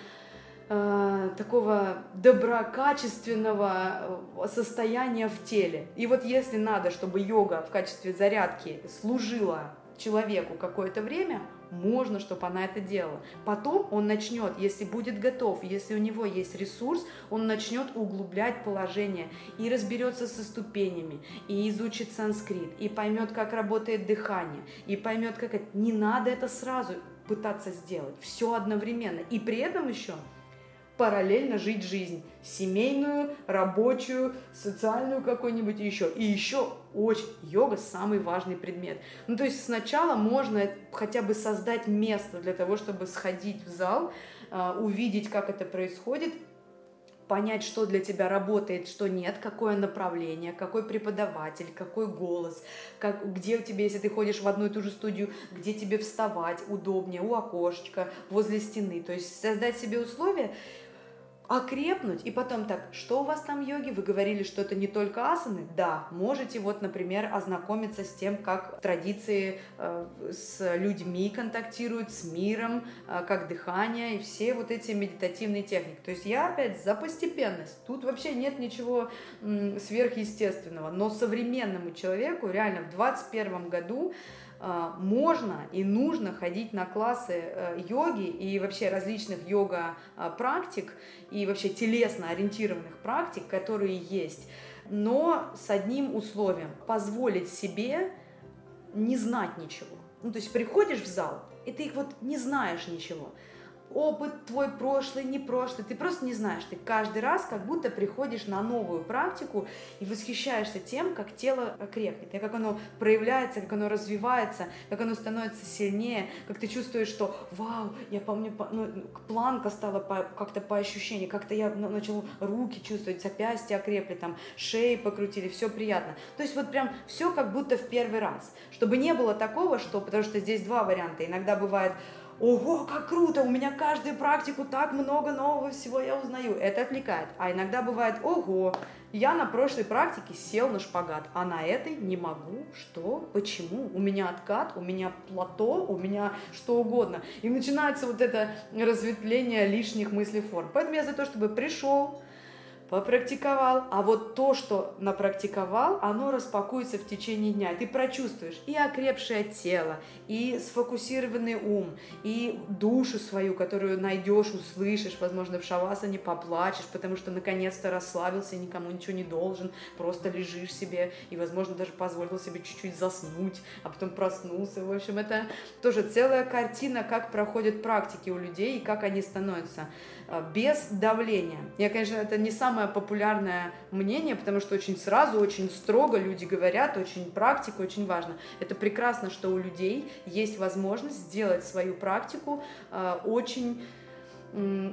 э, такого доброкачественного э, состояния в теле. И вот если надо, чтобы йога в качестве зарядки служила человеку какое-то время, можно, чтобы она это делала. Потом он начнет, если будет готов, если у него есть ресурс, он начнет углублять положение и разберется со ступенями, и изучит санскрит, и поймет, как работает дыхание, и поймет, как это. Не надо это сразу пытаться сделать, все одновременно. И при этом еще параллельно жить жизнь. Семейную, рабочую, социальную какую-нибудь еще. И еще очень йога самый важный предмет. Ну, то есть сначала можно хотя бы создать место для того, чтобы сходить в зал, а, увидеть, как это происходит, понять, что для тебя работает, что нет, какое направление, какой преподаватель, какой голос, как, где у тебя, если ты ходишь в одну и ту же студию, где тебе вставать удобнее, у окошечка, возле стены. То есть создать себе условия, окрепнуть, и потом так, что у вас там йоги? Вы говорили, что это не только асаны? Да, можете вот, например, ознакомиться с тем, как традиции э, с людьми контактируют, с миром, э, как дыхание и все вот эти медитативные техники. То есть я опять за постепенность. Тут вообще нет ничего м, сверхъестественного. Но современному человеку реально в 21 году можно и нужно ходить на классы э, йоги и вообще различных йога-практик и вообще телесно ориентированных практик, которые есть, но с одним условием – позволить себе не знать ничего. Ну, то есть приходишь в зал, и ты вот не знаешь ничего. Опыт твой прошлый, не прошлый, ты просто не знаешь. Ты каждый раз как будто приходишь на новую практику и восхищаешься тем, как тело крепнет, и как оно проявляется, как оно развивается, как оно становится сильнее, как ты чувствуешь, что вау, я помню, ну, планка стала по, как-то по ощущению, как-то я начал руки чувствовать, запястья окрепли, там, шеи покрутили, все приятно. То есть вот прям все как будто в первый раз. Чтобы не было такого, что, потому что здесь два варианта. Иногда бывает, ого, как круто, у меня каждую практику так много нового всего я узнаю. Это отвлекает. А иногда бывает, ого, я на прошлой практике сел на шпагат, а на этой не могу. Что? Почему? У меня откат, у меня плато, у меня что угодно. И начинается вот это разветвление лишних мыслей форм. Поэтому я за то, чтобы пришел, попрактиковал, а вот то, что напрактиковал, оно распакуется в течение дня. Ты прочувствуешь и окрепшее тело, и сфокусированный ум, и душу свою, которую найдешь, услышишь, возможно, в шавасане поплачешь, потому что наконец-то расслабился, никому ничего не должен, просто лежишь себе, и, возможно, даже позволил себе чуть-чуть заснуть, а потом проснулся. В общем, это тоже целая картина, как проходят практики у людей и как они становятся без давления. Я, конечно, это не самое популярное мнение, потому что очень сразу, очень строго люди говорят, очень практика, очень важно. Это прекрасно, что у людей есть возможность сделать свою практику а, очень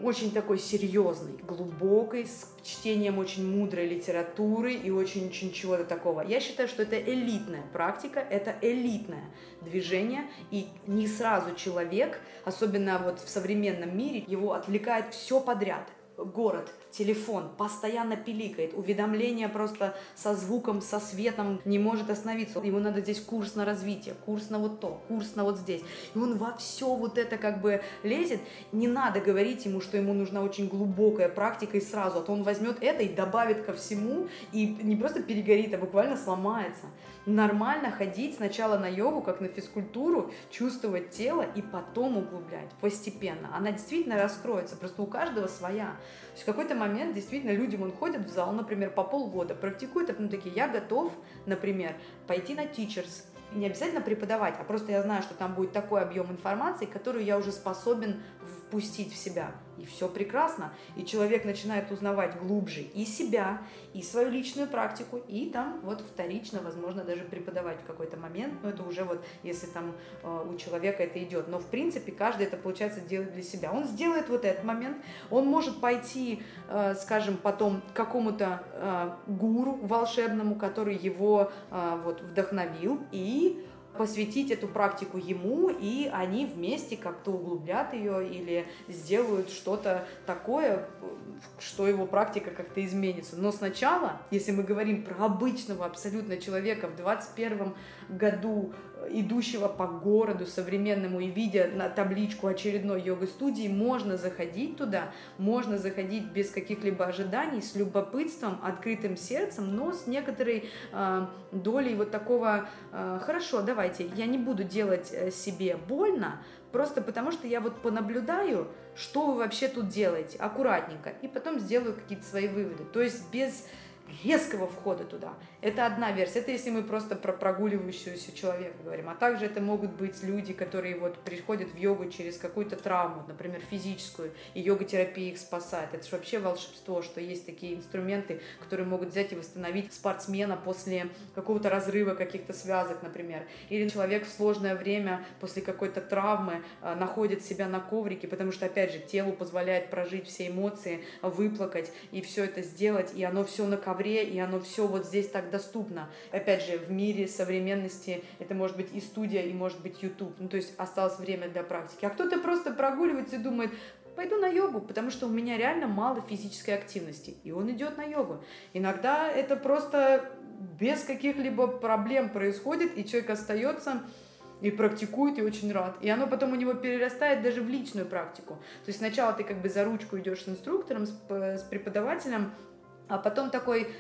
очень такой серьезной, глубокой, с чтением очень мудрой литературы и очень-очень чего-то такого. Я считаю, что это элитная практика, это элитное движение, и не сразу человек, особенно вот в современном мире, его отвлекает все подряд. Город, телефон постоянно пиликает, уведомления просто со звуком, со светом не может остановиться. Ему надо здесь курс на развитие, курс на вот то, курс на вот здесь. И он во все вот это как бы лезет. Не надо говорить ему, что ему нужна очень глубокая практика и сразу, а то он возьмет это и добавит ко всему, и не просто перегорит, а буквально сломается. Нормально ходить сначала на йогу, как на физкультуру, чувствовать тело и потом углублять постепенно. Она действительно раскроется, просто у каждого своя. То есть в какой-то момент действительно люди вон ходят в зал, например, по полгода, практикуют, а потом такие, я готов, например, пойти на teachers, не обязательно преподавать, а просто я знаю, что там будет такой объем информации, которую я уже способен впустить в себя. И все прекрасно. И человек начинает узнавать глубже и себя, и свою личную практику, и там вот вторично, возможно, даже преподавать в какой-то момент. Но это уже вот, если там э, у человека это идет. Но в принципе каждый это, получается, делает для себя. Он сделает вот этот момент, он может пойти, э, скажем, потом к какому-то э, гуру волшебному, который его вот вдохновил, и посвятить эту практику ему, и они вместе как-то углублят ее или сделают что-то такое, что его практика как-то изменится. Но сначала, если мы говорим про обычного абсолютно человека в 21 году, идущего по городу современному и видя на табличку очередной йога-студии, можно заходить туда, можно заходить без каких-либо ожиданий, с любопытством, открытым сердцем, но с некоторой э, долей вот такого э, «хорошо, давайте, я не буду делать э, себе больно, просто потому что я вот понаблюдаю, что вы вообще тут делаете, аккуратненько, и потом сделаю какие-то свои выводы». То есть без резкого входа туда. Это одна версия. Это если мы просто про прогуливающегося человека говорим. А также это могут быть люди, которые вот приходят в йогу через какую-то травму, например, физическую, и йога-терапия их спасает. Это же вообще волшебство, что есть такие инструменты, которые могут взять и восстановить спортсмена после какого-то разрыва каких-то связок, например. Или человек в сложное время после какой-то травмы э, находит себя на коврике, потому что, опять же, телу позволяет прожить все эмоции, выплакать и все это сделать, и оно все на ковре ковре, и оно все вот здесь так доступно. Опять же, в мире современности это может быть и студия, и может быть YouTube. Ну, то есть осталось время для практики. А кто-то просто прогуливается и думает, пойду на йогу, потому что у меня реально мало физической активности. И он идет на йогу. Иногда это просто без каких-либо проблем происходит, и человек остается и практикует, и очень рад. И оно потом у него перерастает даже в личную практику. То есть сначала ты как бы за ручку идешь с инструктором, с, с преподавателем, а потом такой,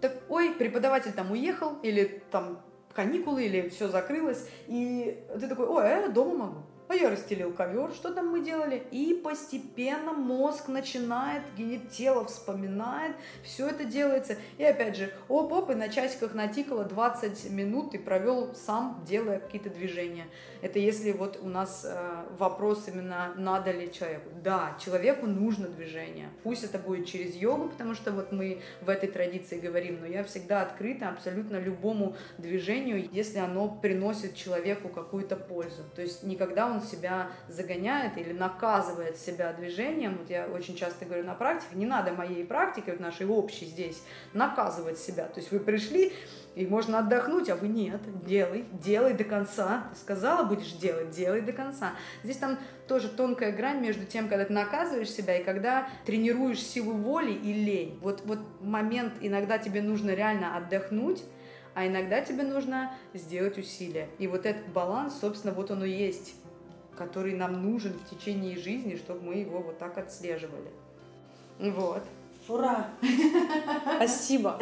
так, ой, преподаватель там уехал, или там каникулы, или все закрылось, и ты такой, ой, а я дома могу. А я расстелил ковер, что там мы делали? И постепенно мозг начинает, тело вспоминает, все это делается. И опять же, оп-оп, и на часиках натикало 20 минут и провел сам, делая какие-то движения. Это если вот у нас э, вопрос именно, надо ли человеку. Да, человеку нужно движение. Пусть это будет через йогу, потому что вот мы в этой традиции говорим, но я всегда открыта абсолютно любому движению, если оно приносит человеку какую-то пользу. То есть никогда он себя загоняет или наказывает себя движением. Вот я очень часто говорю на практике, не надо моей практикой, вот нашей общей здесь, наказывать себя. То есть вы пришли, и можно отдохнуть, а вы нет, делай, делай до конца. Ты сказала, будешь делать, делай до конца. Здесь там тоже тонкая грань между тем, когда ты наказываешь себя и когда тренируешь силу воли и лень. Вот, вот момент, иногда тебе нужно реально отдохнуть, а иногда тебе нужно сделать усилия. И вот этот баланс, собственно, вот он и есть, который нам нужен в течение жизни, чтобы мы его вот так отслеживали. Вот. Ура! Спасибо.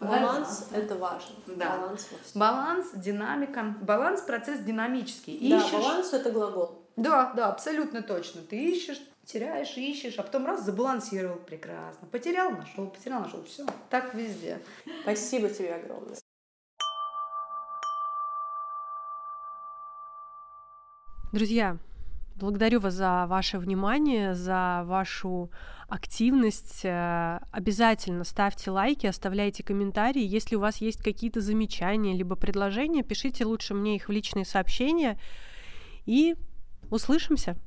Баланс – это важно. Да. Баланс во всем. Баланс, динамика. Баланс – процесс динамический. Да, Ищешь- баланс – это глагол. Да, да, абсолютно точно. Ты ищешь, теряешь, ищешь, а потом раз забалансировал прекрасно. Потерял, нашел, потерял, нашел. Все. Так везде. Спасибо тебе огромное. Друзья, благодарю вас за ваше внимание, за вашу активность. Э, Обязательно ставьте лайки, оставляйте комментарии. Если у вас есть какие-то замечания либо предложения, пишите лучше мне их в личные сообщения. И услышимся.